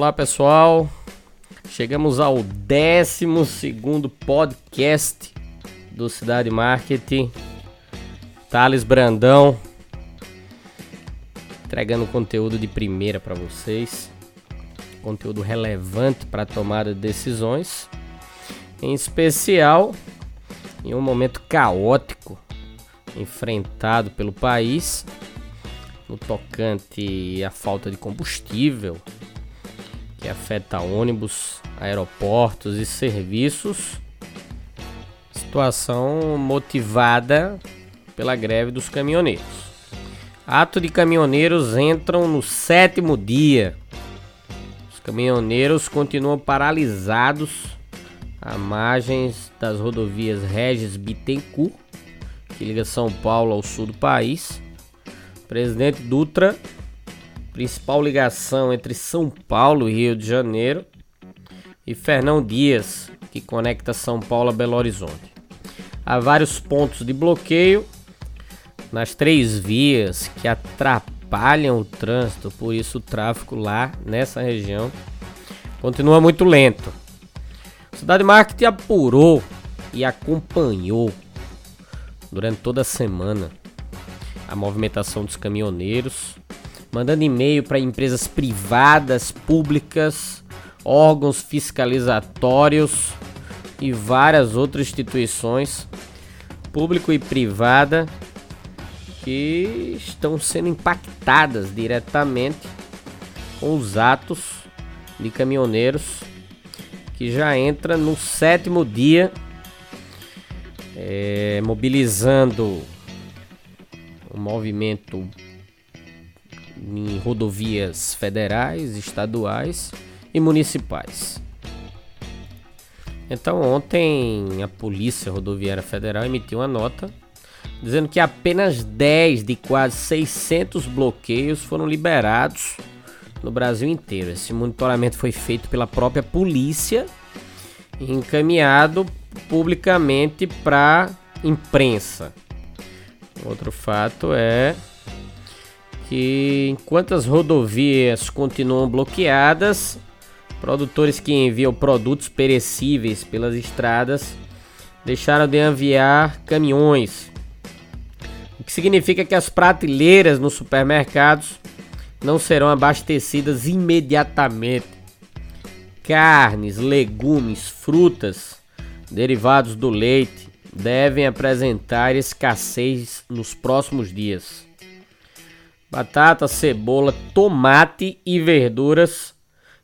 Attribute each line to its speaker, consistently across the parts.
Speaker 1: Olá pessoal, chegamos ao 12 podcast do Cidade Marketing. Thales Brandão, entregando conteúdo de primeira para vocês, conteúdo relevante para tomada de decisões, em especial em um momento caótico enfrentado pelo país no tocante à falta de combustível afeta ônibus, aeroportos e serviços. Situação motivada pela greve dos caminhoneiros. Ato de caminhoneiros entram no sétimo dia. Os caminhoneiros continuam paralisados à margens das rodovias Regis Bittencourt, que liga São Paulo ao sul do país. Presidente Dutra principal ligação entre São Paulo e Rio de Janeiro, e Fernão Dias, que conecta São Paulo a Belo Horizonte. Há vários pontos de bloqueio nas três vias que atrapalham o trânsito, por isso o tráfego lá nessa região continua muito lento. A Cidade Marketing apurou e acompanhou durante toda a semana a movimentação dos caminhoneiros mandando e-mail para empresas privadas, públicas, órgãos fiscalizatórios e várias outras instituições, público e privada, que estão sendo impactadas diretamente com os atos de caminhoneiros que já entra no sétimo dia é, mobilizando o movimento em rodovias federais, estaduais e municipais. Então, ontem a Polícia Rodoviária Federal emitiu uma nota dizendo que apenas 10 de quase 600 bloqueios foram liberados no Brasil inteiro. Esse monitoramento foi feito pela própria polícia e encaminhado publicamente para imprensa. Outro fato é que enquanto as rodovias continuam bloqueadas, produtores que enviam produtos perecíveis pelas estradas deixaram de enviar caminhões, o que significa que as prateleiras nos supermercados não serão abastecidas imediatamente. Carnes, legumes, frutas, derivados do leite devem apresentar escassez nos próximos dias. Batata, cebola, tomate e verduras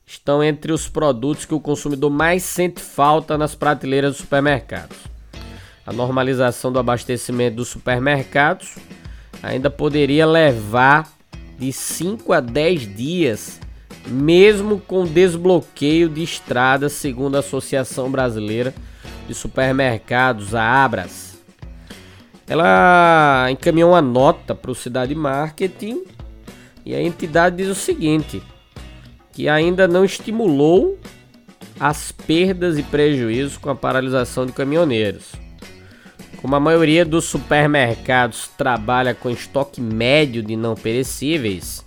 Speaker 1: estão entre os produtos que o consumidor mais sente falta nas prateleiras dos supermercados. A normalização do abastecimento dos supermercados ainda poderia levar de 5 a 10 dias, mesmo com desbloqueio de estradas, segundo a Associação Brasileira de Supermercados, a Abras. Ela encaminhou uma nota para o Cidade Marketing e a entidade diz o seguinte: que ainda não estimulou as perdas e prejuízos com a paralisação de caminhoneiros. Como a maioria dos supermercados trabalha com estoque médio de não perecíveis,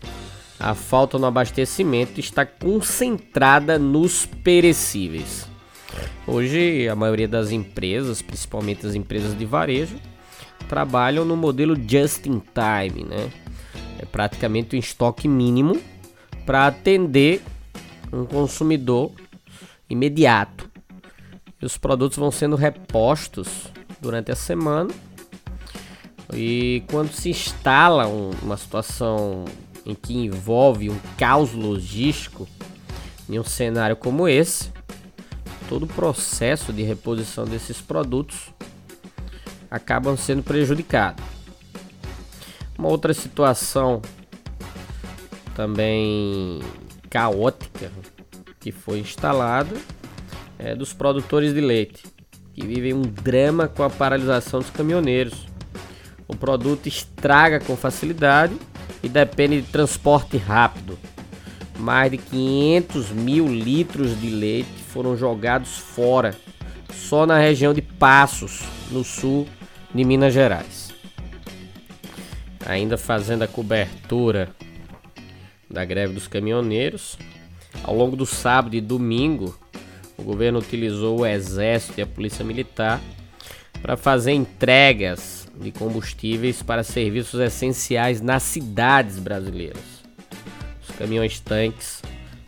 Speaker 1: a falta no abastecimento está concentrada nos perecíveis. Hoje, a maioria das empresas, principalmente as empresas de varejo, trabalham no modelo just in time, né? É praticamente um estoque mínimo para atender um consumidor imediato. E os produtos vão sendo repostos durante a semana. E quando se instala um, uma situação em que envolve um caos logístico em um cenário como esse, todo o processo de reposição desses produtos acabam sendo prejudicados. Uma outra situação também caótica que foi instalada é dos produtores de leite, que vivem um drama com a paralisação dos caminhoneiros. O produto estraga com facilidade e depende de transporte rápido. Mais de 500 mil litros de leite foram jogados fora, só na região de Passos, no sul de Minas Gerais. Ainda fazendo a cobertura da greve dos caminhoneiros, ao longo do sábado e domingo, o governo utilizou o exército e a polícia militar para fazer entregas de combustíveis para serviços essenciais nas cidades brasileiras. Os caminhões-tanques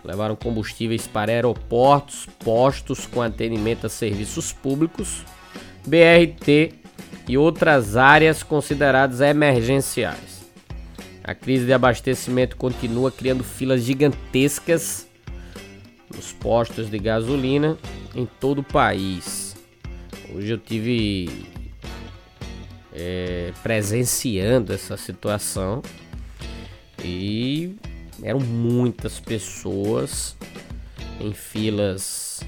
Speaker 1: levaram combustíveis para aeroportos, postos com atendimento a serviços públicos, BRT e outras áreas consideradas emergenciais. A crise de abastecimento continua criando filas gigantescas nos postos de gasolina em todo o país. Hoje eu tive é, presenciando essa situação e eram muitas pessoas em filas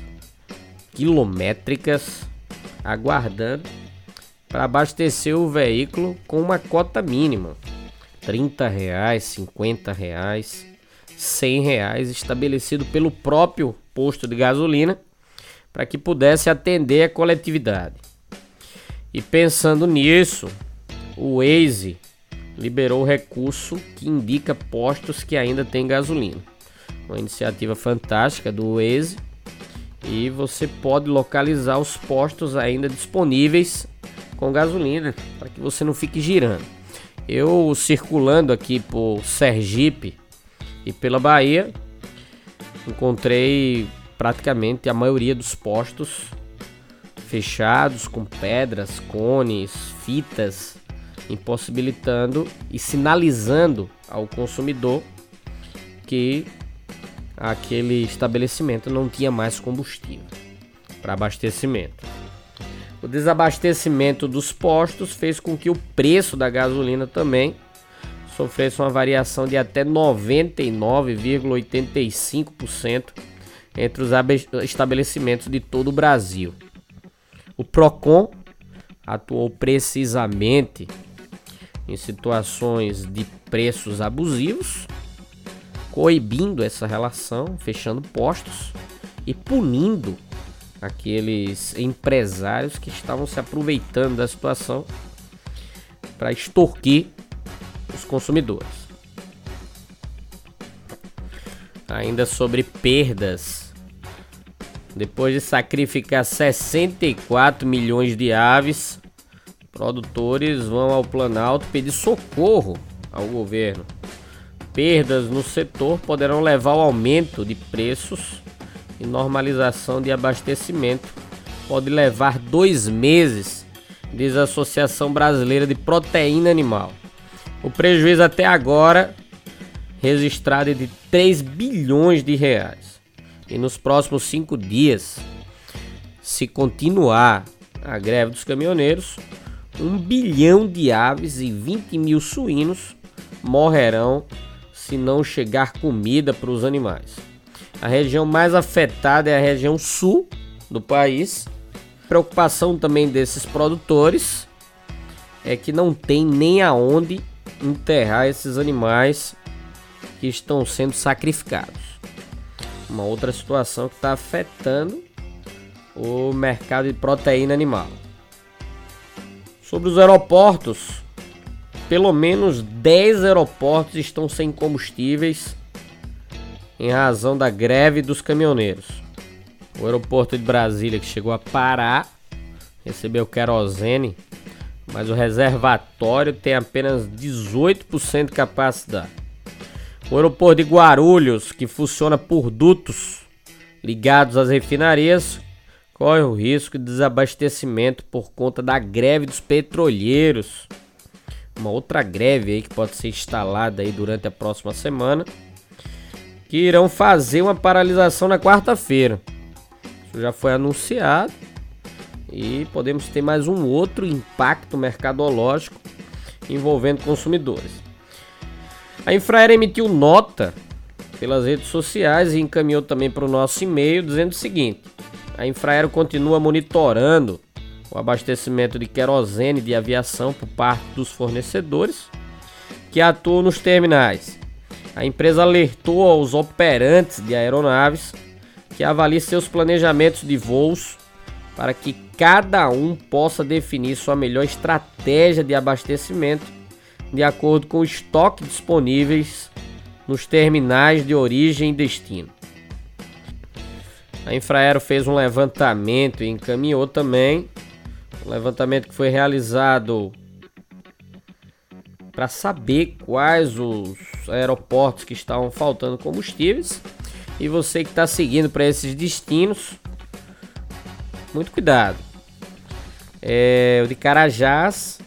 Speaker 1: quilométricas aguardando para abastecer o veículo com uma cota mínima, 30 reais, 50 reais, 100 reais estabelecido pelo próprio posto de gasolina para que pudesse atender a coletividade. E pensando nisso, o Waze liberou recurso que indica postos que ainda tem gasolina. Uma iniciativa fantástica do Waze e você pode localizar os postos ainda disponíveis com gasolina para que você não fique girando. Eu circulando aqui por Sergipe e pela Bahia encontrei praticamente a maioria dos postos fechados com pedras, cones, fitas impossibilitando e sinalizando ao consumidor que aquele estabelecimento não tinha mais combustível para abastecimento. O desabastecimento dos postos fez com que o preço da gasolina também sofresse uma variação de até 99,85% entre os estabelecimentos de todo o Brasil. O Procon atuou precisamente em situações de preços abusivos, coibindo essa relação, fechando postos e punindo aqueles empresários que estavam se aproveitando da situação para extorquir os consumidores. Ainda sobre perdas. Depois de sacrificar 64 milhões de aves, Produtores vão ao Planalto pedir socorro ao governo. Perdas no setor poderão levar ao aumento de preços e normalização de abastecimento. Pode levar dois meses, diz a Associação Brasileira de Proteína Animal. O prejuízo até agora registrado é de 3 bilhões de reais. E nos próximos cinco dias, se continuar a greve dos caminhoneiros, um bilhão de aves e 20 mil suínos morrerão se não chegar comida para os animais. A região mais afetada é a região sul do país. Preocupação também desses produtores é que não tem nem aonde enterrar esses animais que estão sendo sacrificados. Uma outra situação que está afetando o mercado de proteína animal. Sobre os aeroportos, pelo menos 10 aeroportos estão sem combustíveis em razão da greve dos caminhoneiros. O aeroporto de Brasília, que chegou a parar, recebeu querosene, mas o reservatório tem apenas 18% de capacidade. O aeroporto de Guarulhos, que funciona por dutos ligados às refinarias, corre o risco de desabastecimento por conta da greve dos petroleiros. Uma outra greve aí que pode ser instalada aí durante a próxima semana, que irão fazer uma paralisação na quarta-feira. Isso já foi anunciado e podemos ter mais um outro impacto mercadológico envolvendo consumidores. A Infraero emitiu nota pelas redes sociais e encaminhou também para o nosso e-mail dizendo o seguinte: a Infraero continua monitorando o abastecimento de querosene de aviação por parte dos fornecedores que atuam nos terminais. A empresa alertou aos operantes de aeronaves que avaliem seus planejamentos de voos para que cada um possa definir sua melhor estratégia de abastecimento de acordo com o estoque disponíveis nos terminais de origem e destino. A Infraero fez um levantamento e encaminhou também um levantamento que foi realizado para saber quais os aeroportos que estavam faltando combustíveis. E você que está seguindo para esses destinos, muito cuidado. É, o de Carajás,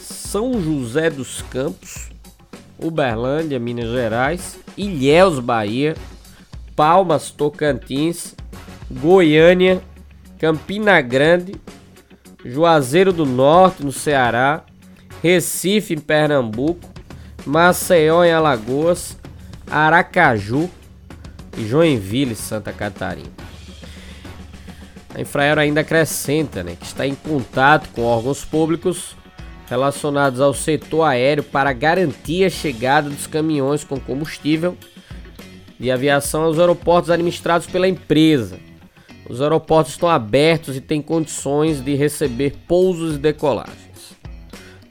Speaker 1: São José dos Campos, Uberlândia, Minas Gerais, Ilhéus, Bahia, Palmas, Tocantins, Goiânia, Campina Grande, Juazeiro do Norte, no Ceará, Recife, em Pernambuco, Maceió, em Alagoas, Aracaju e Joinville, Santa Catarina. A Infraero ainda acrescenta né, que está em contato com órgãos públicos relacionados ao setor aéreo para garantir a chegada dos caminhões com combustível de aviação aos aeroportos administrados pela empresa. Os aeroportos estão abertos e têm condições de receber pousos e decolagens.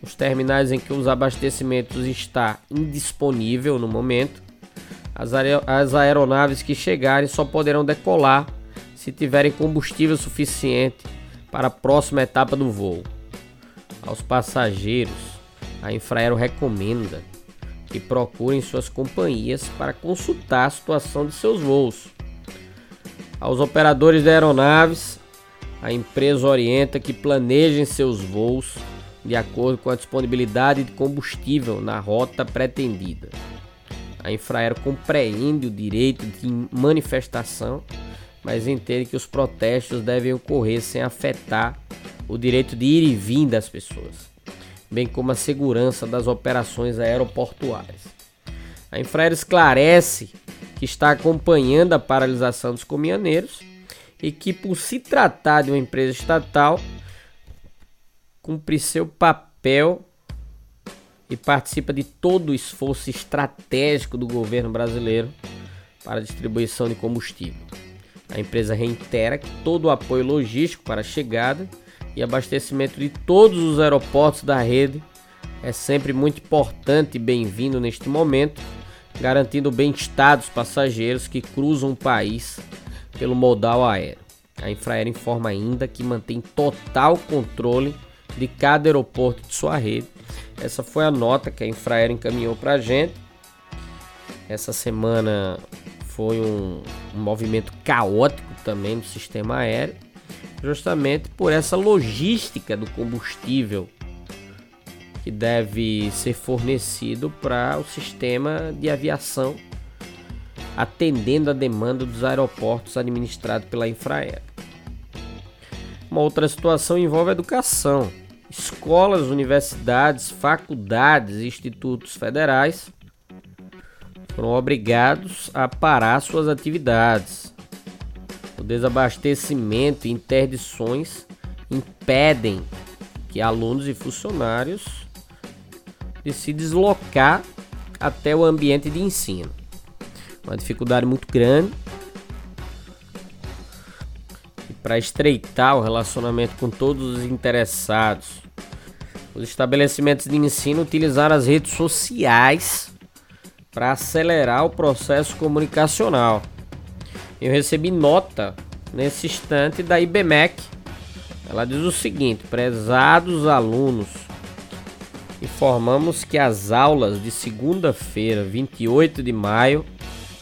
Speaker 1: Os terminais em que os abastecimentos está indisponível no momento, as, as aeronaves que chegarem só poderão decolar se tiverem combustível suficiente para a próxima etapa do voo. Aos passageiros, a Infraero recomenda que procurem suas companhias para consultar a situação de seus voos. Aos operadores de aeronaves, a empresa orienta que planejem seus voos de acordo com a disponibilidade de combustível na rota pretendida. A Infraero compreende o direito de manifestação mas entende que os protestos devem ocorrer sem afetar o direito de ir e vir das pessoas, bem como a segurança das operações aeroportuárias. A Infraero esclarece que está acompanhando a paralisação dos caminhoneiros e que, por se tratar de uma empresa estatal, cumpre seu papel e participa de todo o esforço estratégico do governo brasileiro para a distribuição de combustível. A empresa reitera que todo o apoio logístico para a chegada e abastecimento de todos os aeroportos da rede é sempre muito importante e bem-vindo neste momento, garantindo o bem-estar dos passageiros que cruzam o país pelo modal aéreo. A Infraero informa ainda que mantém total controle de cada aeroporto de sua rede. Essa foi a nota que a Infraero encaminhou para a gente. Essa semana foi um, um movimento caótico também no sistema aéreo, justamente por essa logística do combustível que deve ser fornecido para o sistema de aviação, atendendo a demanda dos aeroportos administrados pela Infraero. Uma outra situação envolve educação. Escolas, universidades, faculdades e institutos federais foram obrigados a parar suas atividades. O desabastecimento e interdições impedem que alunos e funcionários de se deslocar até o ambiente de ensino. Uma dificuldade muito grande. E para estreitar o relacionamento com todos os interessados, os estabelecimentos de ensino utilizaram as redes sociais para acelerar o processo comunicacional. Eu recebi nota nesse instante da IBMEC. Ela diz o seguinte: prezados alunos, informamos que as aulas de segunda-feira, 28 de maio,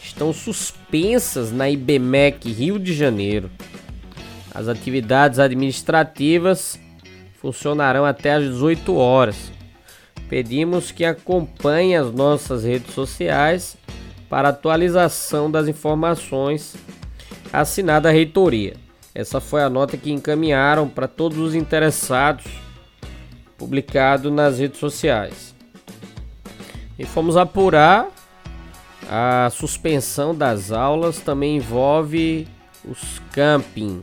Speaker 1: estão suspensas na IBMEC Rio de Janeiro. As atividades administrativas funcionarão até às 18 horas. Pedimos que acompanhe as nossas redes sociais para atualização das informações assinada a reitoria. Essa foi a nota que encaminharam para todos os interessados, publicado nas redes sociais. E fomos apurar A suspensão das aulas também envolve os camping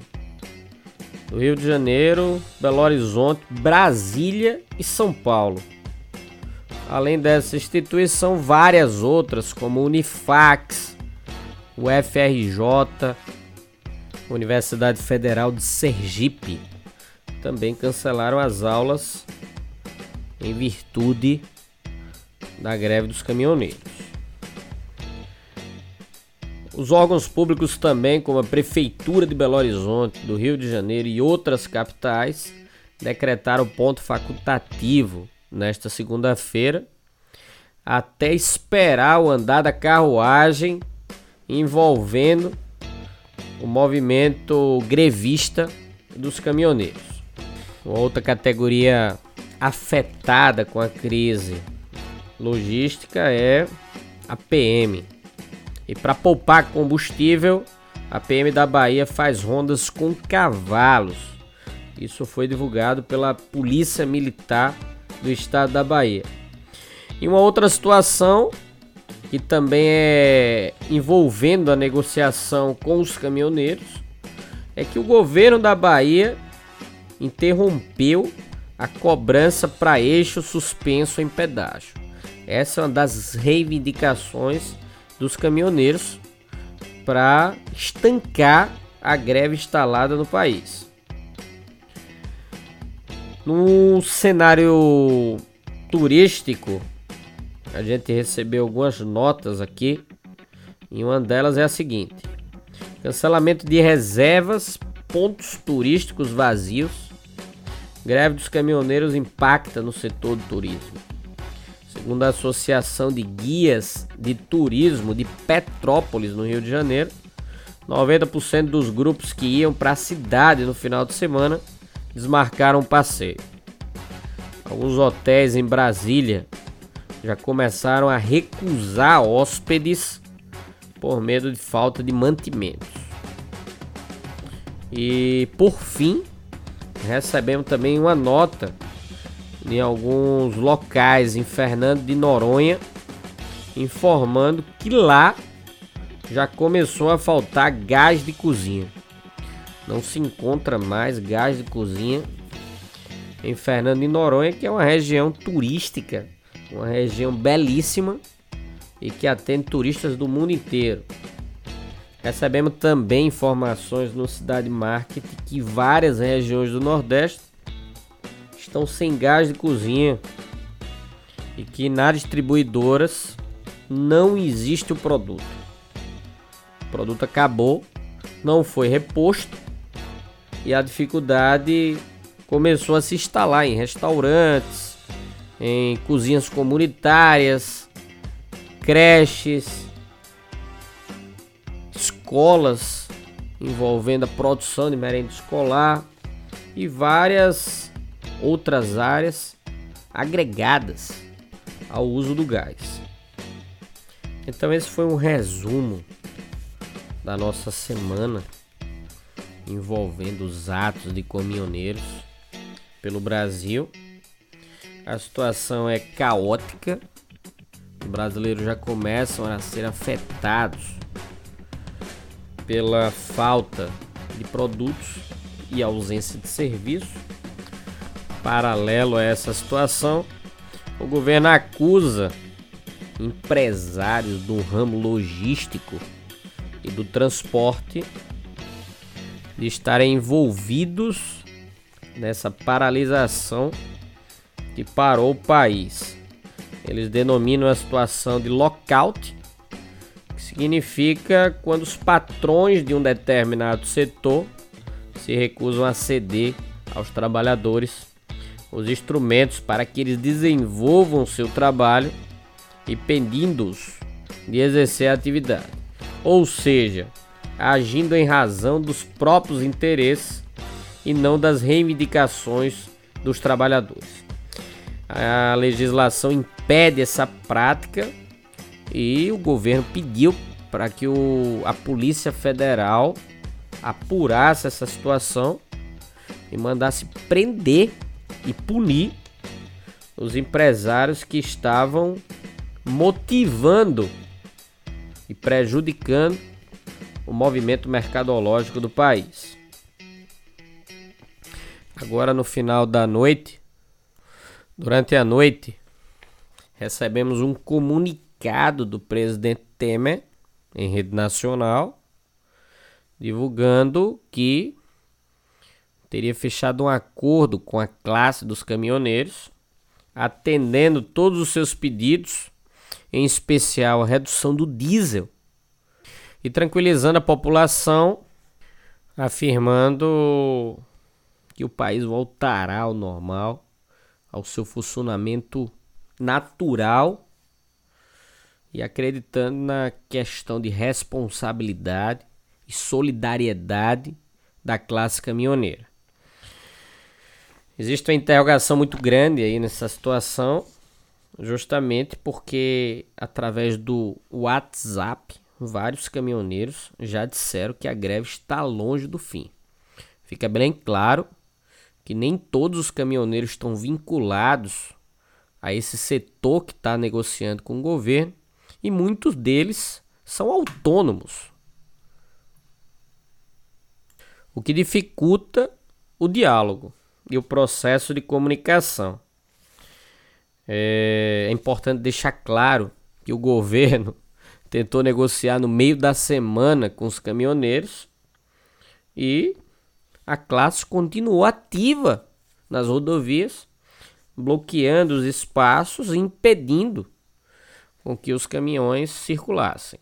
Speaker 1: do Rio de Janeiro, Belo Horizonte, Brasília e São Paulo. Além dessa instituição, várias outras, como Unifax, o FRJ, Universidade Federal de Sergipe, também cancelaram as aulas em virtude da greve dos caminhoneiros. Os órgãos públicos também, como a Prefeitura de Belo Horizonte, do Rio de Janeiro e outras capitais, decretaram ponto facultativo nesta segunda-feira, até esperar o andar da carruagem envolvendo o movimento grevista dos caminhoneiros. Outra categoria afetada com a crise logística é a PM. E para poupar combustível, a PM da Bahia faz rondas com cavalos. Isso foi divulgado pela Polícia Militar do Estado da Bahia. E uma outra situação que também é envolvendo a negociação com os caminhoneiros é que o governo da Bahia interrompeu a cobrança para eixo suspenso em pedágio. Essa é uma das reivindicações dos caminhoneiros para estancar a greve instalada no país. No cenário turístico, a gente recebeu algumas notas aqui e uma delas é a seguinte: cancelamento de reservas, pontos turísticos vazios Greve dos caminhoneiros impacta no setor do turismo. Segundo a Associação de Guias de Turismo de Petrópolis, no Rio de Janeiro, 90% dos grupos que iam para a cidade no final de semana desmarcaram o passeio. Alguns hotéis em Brasília já começaram a recusar hóspedes por medo de falta de mantimentos. E por fim, recebemos também uma nota em alguns locais em Fernando de Noronha, informando que lá já começou a faltar gás de cozinha. Não se encontra mais gás de cozinha em Fernando de Noronha, que é uma região turística, uma região belíssima e que atende turistas do mundo inteiro. Recebemos também informações no Cidade Market que várias regiões do Nordeste estão sem gás de cozinha e que nas distribuidoras não existe o produto. O produto acabou, não foi reposto e a dificuldade começou a se instalar em restaurantes, em cozinhas comunitárias, creches escolas envolvendo a produção de merenda escolar e várias outras áreas agregadas ao uso do gás. Então esse foi um resumo da nossa semana envolvendo os atos de caminhoneiros pelo Brasil. A situação é caótica. Os brasileiros já começam a ser afetados pela falta de produtos e ausência de serviço. Paralelo a essa situação, o governo acusa empresários do ramo logístico e do transporte de estarem envolvidos nessa paralisação que parou o país. Eles denominam a situação de lockout significa quando os patrões de um determinado setor se recusam a ceder aos trabalhadores os instrumentos para que eles desenvolvam seu trabalho, impedindo-os de exercer a atividade, ou seja, agindo em razão dos próprios interesses e não das reivindicações dos trabalhadores. A legislação impede essa prática e o governo pediu para que o, a Polícia Federal apurasse essa situação e mandasse prender e punir os empresários que estavam motivando e prejudicando o movimento mercadológico do país. Agora no final da noite, durante a noite, recebemos um comunicado do presidente Temer em rede nacional divulgando que teria fechado um acordo com a classe dos caminhoneiros, atendendo todos os seus pedidos, em especial a redução do diesel, e tranquilizando a população, afirmando que o país voltará ao normal, ao seu funcionamento natural e acreditando na questão de responsabilidade e solidariedade da classe caminhoneira. Existe uma interrogação muito grande aí nessa situação, justamente porque através do WhatsApp, vários caminhoneiros já disseram que a greve está longe do fim. Fica bem claro que nem todos os caminhoneiros estão vinculados a esse setor que está negociando com o governo e muitos deles são autônomos. O que dificulta o diálogo e o processo de comunicação. É, é importante deixar claro que o governo tentou negociar no meio da semana com os caminhoneiros e a classe continuou ativa nas rodovias, bloqueando os espaços e impedindo com que os caminhões circulassem,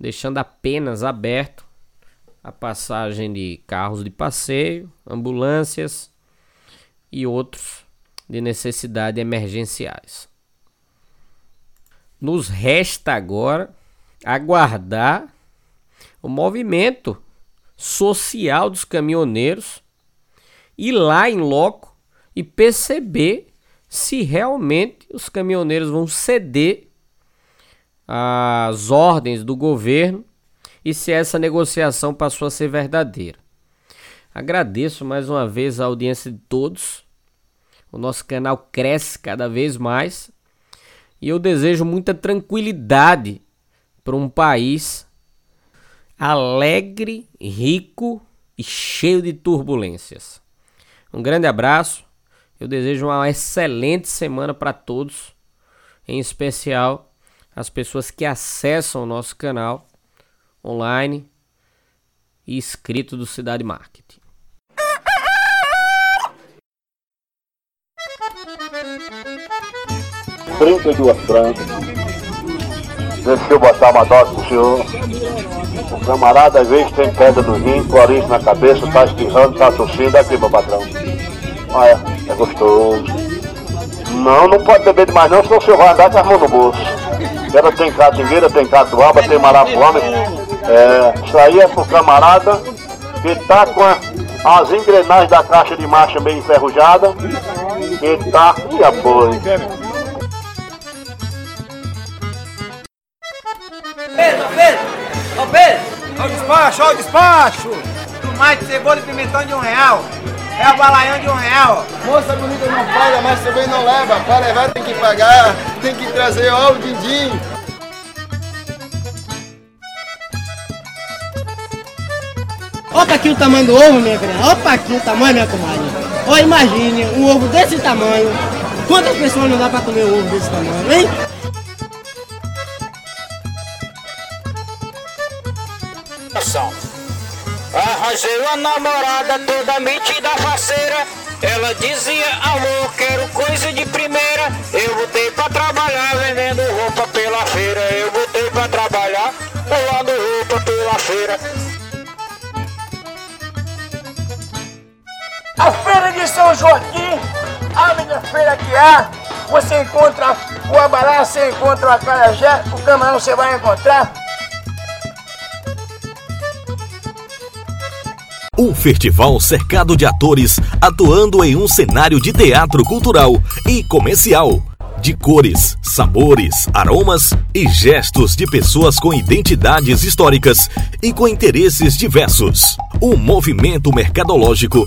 Speaker 1: deixando apenas aberto a passagem de carros de passeio, ambulâncias e outros de necessidade emergenciais. Nos resta agora aguardar o movimento social dos caminhoneiros, ir lá em loco e perceber se realmente os caminhoneiros vão ceder às ordens do governo e se essa negociação passou a ser verdadeira. Agradeço mais uma vez a audiência de todos. O nosso canal cresce cada vez mais e eu desejo muita tranquilidade para um país alegre, rico e cheio de turbulências. Um grande abraço. Eu desejo uma excelente semana para todos, em especial as pessoas que acessam o nosso canal online e inscrito do Cidade Marketing.
Speaker 2: Trinta e duas brancas. Deixa eu botar uma dose pro senhor. O camarada às vezes tem pedra no rim, clorinho na cabeça, tá espirrando, tá tossindo. Aqui, meu patrão. Olha, é gostoso. Não, não pode beber demais não, senão o senhor vai andar com as mãos no bolso. Ela tem catingueira, tem catuaba, tem marapuama. É, isso aí é pro camarada que tá com a, as engrenagens da caixa de marcha bem enferrujada. Que tá e apoio.
Speaker 3: Pedro, Pedro! Ô Pedro! Ó o despacho, ó o despacho! Tomate, cebola e pimentão de um real. É o balaião de um real.
Speaker 4: Moça bonita não paga, mas também não leva. Para levar tem que pagar, tem que trazer ó o din-din.
Speaker 5: Olha aqui o tamanho do ovo, minha filha. Olha aqui o tamanho, minha comadre. Olha, imagine um ovo desse tamanho. Quantas pessoas não dá pra comer um ovo desse tamanho, hein?
Speaker 6: Arranjei uma namorada toda metida faceira. Ela dizia, amor, quero coisa de primeira. Eu botei pra trabalhar vendendo roupa pela feira. Eu botei pra trabalhar pulando roupa pela feira.
Speaker 3: A feira de São Joaquim, a melhor feira que há. Você encontra o abará, você encontra o acarajé, o camarão você vai encontrar.
Speaker 7: Um festival cercado de atores atuando em um cenário de teatro cultural e comercial. De cores, sabores, aromas e gestos de pessoas com identidades históricas e com interesses diversos. um movimento mercadológico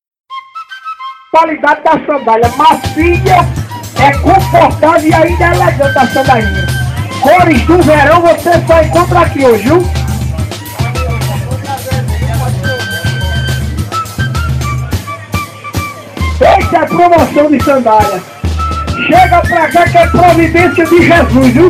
Speaker 3: qualidade da sandália macia, é confortável e ainda é elegante a sandalinha. Cores do verão você só encontra aqui hoje, viu? Essa é promoção de sandália. Chega pra cá que é providência de Jesus, viu?